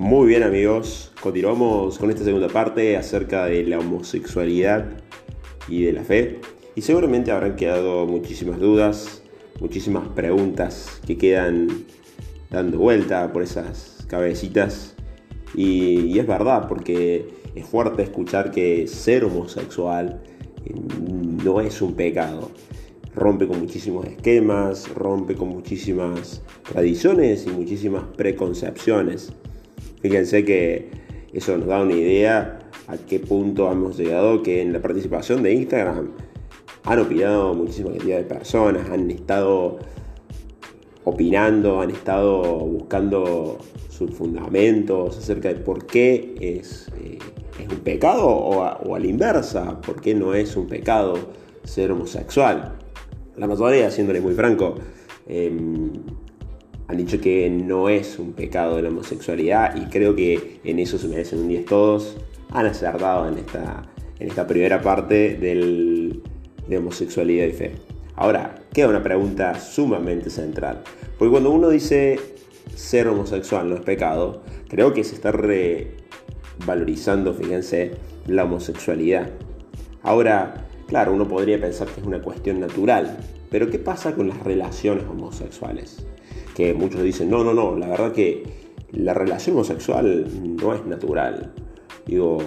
Muy bien amigos, continuamos con esta segunda parte acerca de la homosexualidad y de la fe. Y seguramente habrán quedado muchísimas dudas, muchísimas preguntas que quedan dando vuelta por esas cabecitas. Y, es verdad, porque es fuerte escuchar que ser homosexual eh, no es un pecado. Rompe con muchísimos esquemas, rompe con muchísimas tradiciones y muchísimas preconcepciones. Fíjense que eso nos da una idea a qué punto hemos llegado, que en la participación de Instagram han opinado muchísima cantidad de personas, han estado opinando, han estado buscando sus fundamentos acerca de por qué es, eh, un pecado o a, la inversa, por qué no es un pecado ser homosexual. La mayoría, haciéndole muy franco, em, han dicho que no es un pecado la homosexualidad y creo que en eso se merecen un 10 todos. Han acertado en esta, en esta primera parte del, de homosexualidad y fe. Ahora, queda una pregunta sumamente central. Porque cuando uno dice ser homosexual no es pecado, creo que se está revalorizando, fíjense, la homosexualidad. Ahora, claro, uno podría pensar que es una cuestión natural, pero ¿qué pasa con las relaciones homosexuales? Que muchos dicen, no, no, no, la verdad que la relación homosexual no es natural. Digo,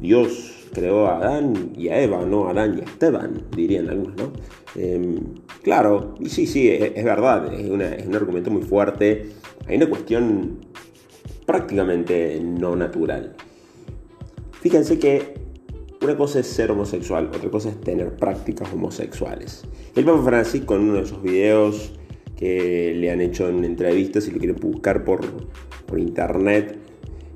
Dios creó a Adán y a Eva, no a Adán y a Esteban, dirían algunos, ¿no? Em, claro, y sí, sí, es, verdad, es, es un argumento muy fuerte. Hay una cuestión prácticamente no natural. Fíjense que una cosa es ser homosexual, otra cosa es tener prácticas homosexuales. El Papa Francisco en uno de esos videos le han hecho en entrevistas, si lo quieren buscar por, por internet.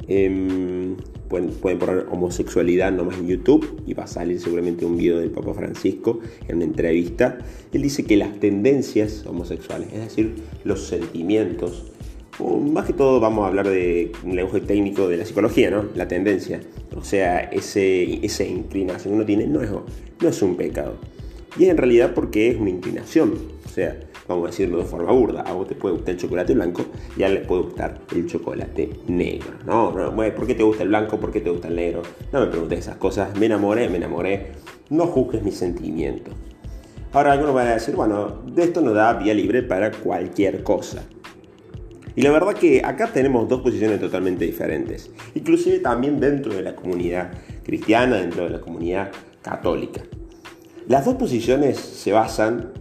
Em, pueden, pueden, poner homosexualidad nomás en YouTube y va a salir seguramente un video del Papa Francisco en una entrevista. Él dice que las tendencias homosexuales, es decir, los sentimientos, más que todo vamos a hablar de un lenguaje técnico de la psicología, ¿no? La tendencia, o sea, ese, esa inclinación que uno tiene no es, no es un pecado. Y en realidad porque es una inclinación, sea, vamos a decirlo de forma burda, a vos te puede gustar el chocolate blanco y a él le puede gustar el chocolate negro. No, no, ¿por qué te gusta el blanco? ¿Por qué te gusta el negro? No me preguntes esas cosas, me enamoré, me enamoré. No juzgues mis sentimientos. Ahora algunos van a decir, bueno, de esto nos da vía libre para cualquier cosa. Y la verdad que acá tenemos dos posiciones totalmente diferentes, inclusive también dentro de la comunidad cristiana, dentro de la comunidad católica. Las dos posiciones se basan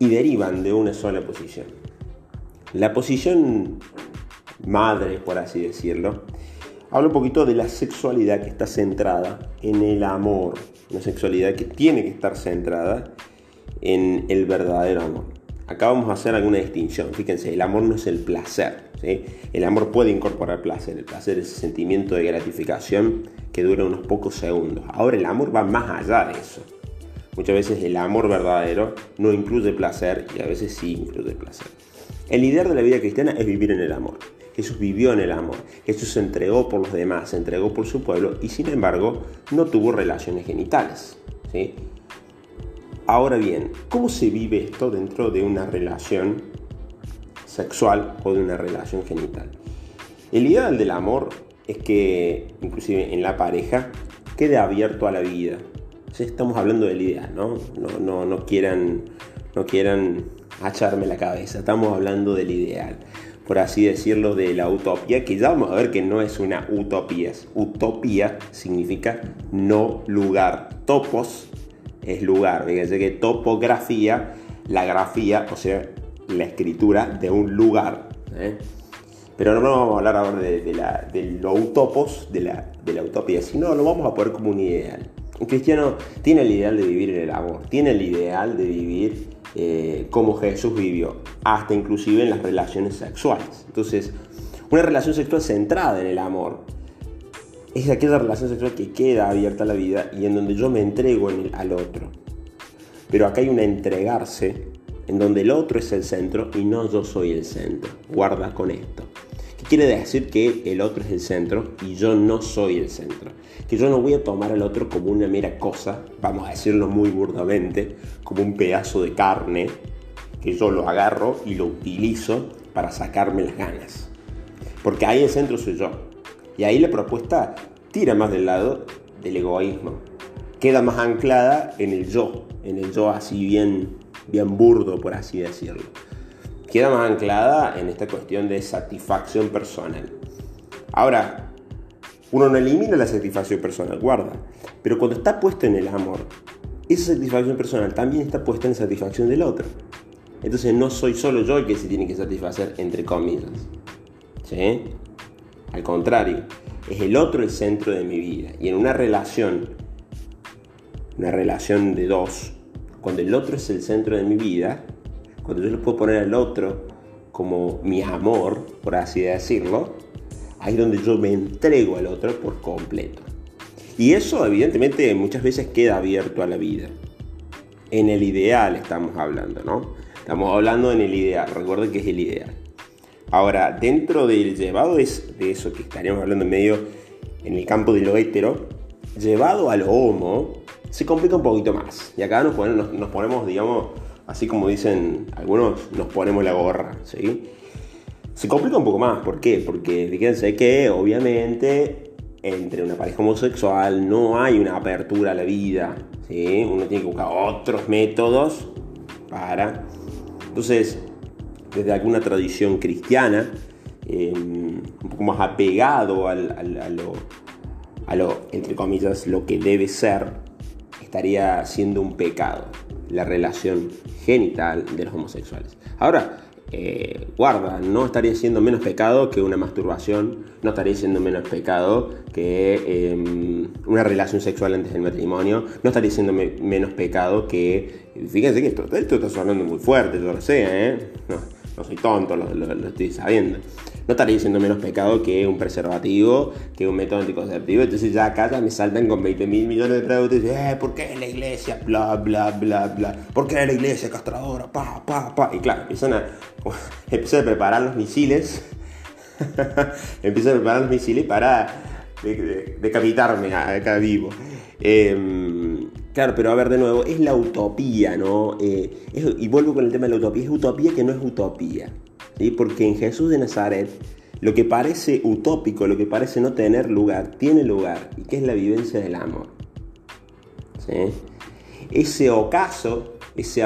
y derivan de una sola posición. La posición madre, por así decirlo, habla un poquito de la sexualidad que está centrada en el amor, una sexualidad que tiene que estar centrada en el verdadero amor. Acá vamos a hacer alguna distinción. Fíjense, el amor no es el placer. El amor puede incorporar placer. El placer es ese sentimiento de gratificación que dura unos pocos segundos. Ahora el amor va más allá de eso. Muchas veces el amor verdadero no incluye placer y a veces sí incluye placer. El líder de la vida cristiana es vivir en el amor. Jesús vivió en el amor. Jesús se entregó por los demás, se entregó por su pueblo y sin embargo no tuvo relaciones genitales. ¿sí? Ahora bien, ¿cómo se vive esto dentro de una relación sexual o de una relación genital? El ideal del amor es que, inclusive en la pareja, quede abierto a la vida, estamos hablando del ideal, ¿no? No, no, quieran, no quieran echarme la cabeza, estamos hablando del ideal, por así decirlo, de la utopía, que ya vamos a ver que no es una utopía, utopía significa no lugar, topos es lugar, fíjense que topografía, la grafía, o sea, la escritura de un lugar. ¿eh? Pero no vamos a hablar ahora de, de lo utopos, de la utopía, sino lo vamos a poner como un ideal. Un cristiano tiene el ideal de vivir en el amor, tiene el ideal de vivir eh, como Jesús vivió, hasta inclusive en las relaciones sexuales. Entonces, una relación sexual centrada en el amor es aquella relación sexual que queda abierta a la vida y en donde yo me entrego al otro. Pero acá hay un entregarse en donde el otro es el centro y no yo soy el centro. Guarda con esto. ¿Qué quiere decir que el otro es el centro y yo no soy el centro? que yo no voy a tomar al otro como una mera cosa, vamos a decirlo muy burdamente, como un pedazo de carne, que yo lo agarro y lo utilizo para sacarme las ganas. Porque ahí el centro soy yo. Y ahí la propuesta tira más del lado del egoísmo. Queda más anclada en el yo, en el yo así bien, bien burdo, por así decirlo. Queda más anclada en esta cuestión de satisfacción personal. Ahora, uno no elimina la satisfacción personal, guarda. Pero cuando está puesto en el amor, esa satisfacción personal también está puesta en satisfacción del otro. Entonces no soy solo yo el que se tiene que satisfacer, entre comillas. Al contrario, es el otro el centro de mi vida. Y en una relación, una relación de dos, cuando el otro es el centro de mi vida, cuando yo le puedo poner al otro como mi amor, por así decirlo, ahí es donde yo me entrego al otro por completo. Y eso evidentemente muchas veces queda abierto a la vida. En el ideal estamos hablando, ¿no? Estamos hablando en el ideal, recuerden que es el ideal. Ahora, dentro del llevado de eso que estaríamos hablando en medio, en el campo de lo hetero, llevado al homo, se complica un poquito más. Y acá nos, ponemos digamos, así como dicen algunos, nos ponemos la gorra, ¿sí? Se complica un poco más, ¿por qué? Porque fíjense que obviamente entre una pareja homosexual no hay una apertura a la vida, ¿sí? Uno tiene que buscar otros métodos para... Entonces, desde alguna tradición cristiana, eh, un poco más apegado a, lo, a lo, entre comillas, lo que debe ser, estaría siendo un pecado la relación genital de los homosexuales. Ahora, eh, guarda, no estaría siendo menos pecado que una masturbación, no estaría siendo menos pecado que em, una relación sexual antes del matrimonio, no estaría siendo menos pecado que, fíjense que esto, esto está sonando muy fuerte, yo lo sé, ¿eh? no soy tonto, lo, estoy sabiendo. No estaría diciendo menos pecado que un preservativo, que un método anticonceptivo. Entonces ya acá ya me saltan con 20 mil millones de preguntas. Eh, ¿por qué la iglesia? Bla, bla, bla, bla. ¿Por qué la iglesia castradora? Pa, pa, pa. Y claro, empiezan a, empiezan a preparar los misiles. empiezan a preparar los misiles para decapitarme acá vivo. Eh, Claro, pero a ver de nuevo, es la utopía, ¿no? Eh, y vuelvo con el tema de la utopía, es utopía que no es utopía, ¿sí? Porque en Jesús de Nazaret, lo que parece utópico, lo que parece no tener lugar, tiene lugar, y que es la vivencia del amor. Ese ocaso, ese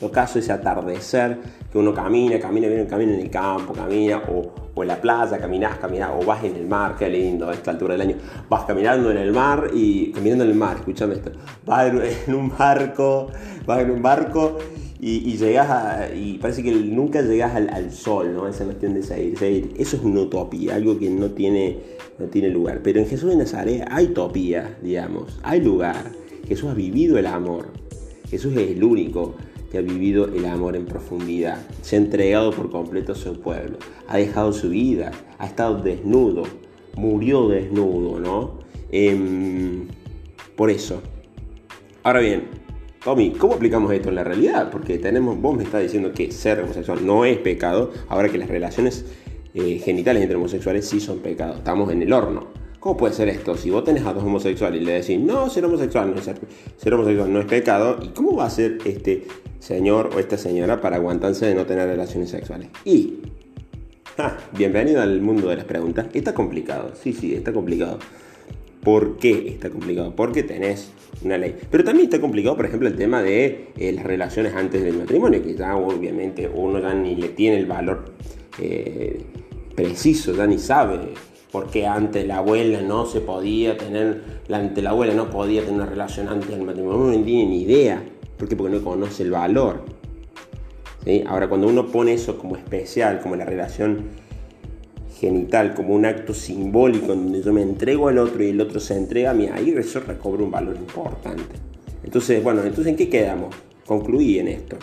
ocaso, ese atardecer, que uno camina, camina, viene, camina en el campo, camina, o, en la playa, caminas, caminas, o vas en el mar, qué lindo a esta altura del año, vas caminando en el mar y caminando en el mar, escúchame esto, vas en, un barco, vas en un barco y, llegas a, y parece que nunca llegas al, sol, ¿no? Esa cuestión de seguir, eso es una utopía, algo que no tiene, no tiene lugar, pero en Jesús de Nazaret hay utopía, digamos, hay lugar, Jesús ha vivido el amor, Jesús es el único que ha vivido el amor en profundidad, se ha entregado por completo a su pueblo, ha dejado su vida, ha estado desnudo, murió desnudo, ¿no? Em, por eso. Ahora bien, Tommy, ¿cómo aplicamos esto en la realidad? Porque tenemos, vos me estás diciendo que ser homosexual no es pecado, ahora que las relaciones eh, genitales entre homosexuales sí son pecado, estamos en el horno. ¿Cómo puede ser esto? Si vos tenés a dos homosexuales y le decís, no, ser homosexual no es, ser, homosexual no es pecado, ¿y cómo va a ser este señor o esta señora para aguantarse de no tener relaciones sexuales? Y, bienvenido al mundo de las preguntas. Está complicado, sí, sí, está complicado. ¿Por qué está complicado? Porque tenés una ley. Pero también está complicado, por ejemplo, el tema de eh, las relaciones antes del matrimonio, que ya obviamente uno ya ni le tiene el valor eh, preciso, ya ni sabe porque antes la abuela no se podía tener, ante la abuela no podía tener una relación antes del matrimonio, uno no tiene ni idea, ¿por qué? Porque no conoce el valor. Ahora, cuando uno pone eso como especial, como la relación genital, como un acto simbólico donde yo me entrego al otro y el otro se entrega a mí, ahí eso recobra un valor importante. Entonces, bueno, entonces ¿en qué quedamos? Concluí en esto.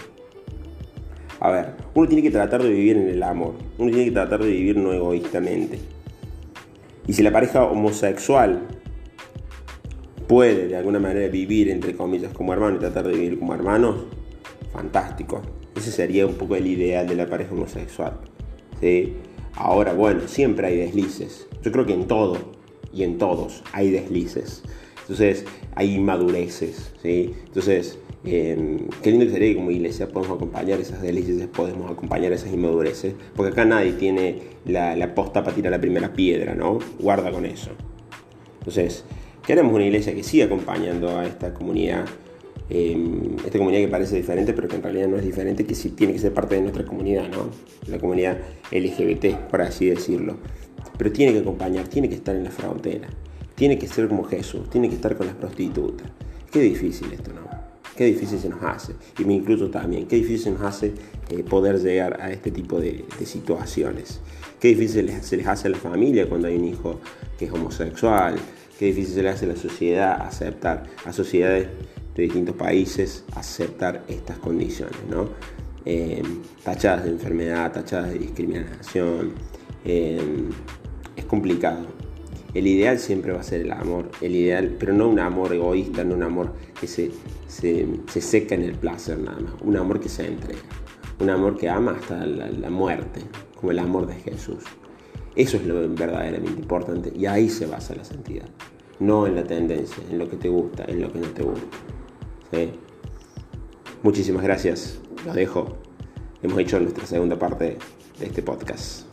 A ver, uno tiene que tratar de vivir en el amor, uno tiene que tratar de vivir no egoístamente. Y si la pareja homosexual puede de alguna manera vivir entre comillas como hermano y tratar de vivir como hermanos, fantástico. Ese sería un poco el ideal de la pareja homosexual. ¿sí? Ahora, bueno, siempre hay deslices. Yo creo que en todo y en todos hay deslices. Entonces, hay inmadureces. ¿sí? Entonces, qué lindo que sería que como iglesia podemos acompañar esas delicias, podemos acompañar esas inmadureces, porque acá nadie tiene la, la posta para tirar la primera piedra, ¿no? Guarda con eso. Entonces, queremos una iglesia que siga acompañando a esta comunidad, em, esta comunidad que parece diferente, pero que en realidad no es diferente, que sí tiene que ser parte de nuestra comunidad, ¿no? La comunidad LGBT, por así decirlo. Pero tiene que acompañar, tiene que estar en la frontera, tiene que ser como Jesús, tiene que estar con las prostitutas. Qué difícil esto, ¿no? Qué difícil se nos hace, y me incluyo también, qué difícil se nos hace eh, poder llegar a este tipo de, situaciones. Qué difícil se les hace a la familia cuando hay un hijo que es homosexual, qué difícil se le hace a la sociedad aceptar, a sociedades de distintos países aceptar estas condiciones, ¿no? Eh, tachadas de enfermedad, tachadas de discriminación. Eh, es complicado. El ideal siempre va a ser el amor, el ideal, pero no un amor egoísta, no un amor que se, se, seca en el placer nada más, un amor que se entrega, un amor que ama hasta la, la muerte, como el amor de Jesús. Eso es lo verdaderamente importante y ahí se basa la santidad, no en la tendencia, en lo que te gusta, en lo que no te gusta. Muchísimas gracias, lo dejo. Hemos hecho nuestra segunda parte de este podcast.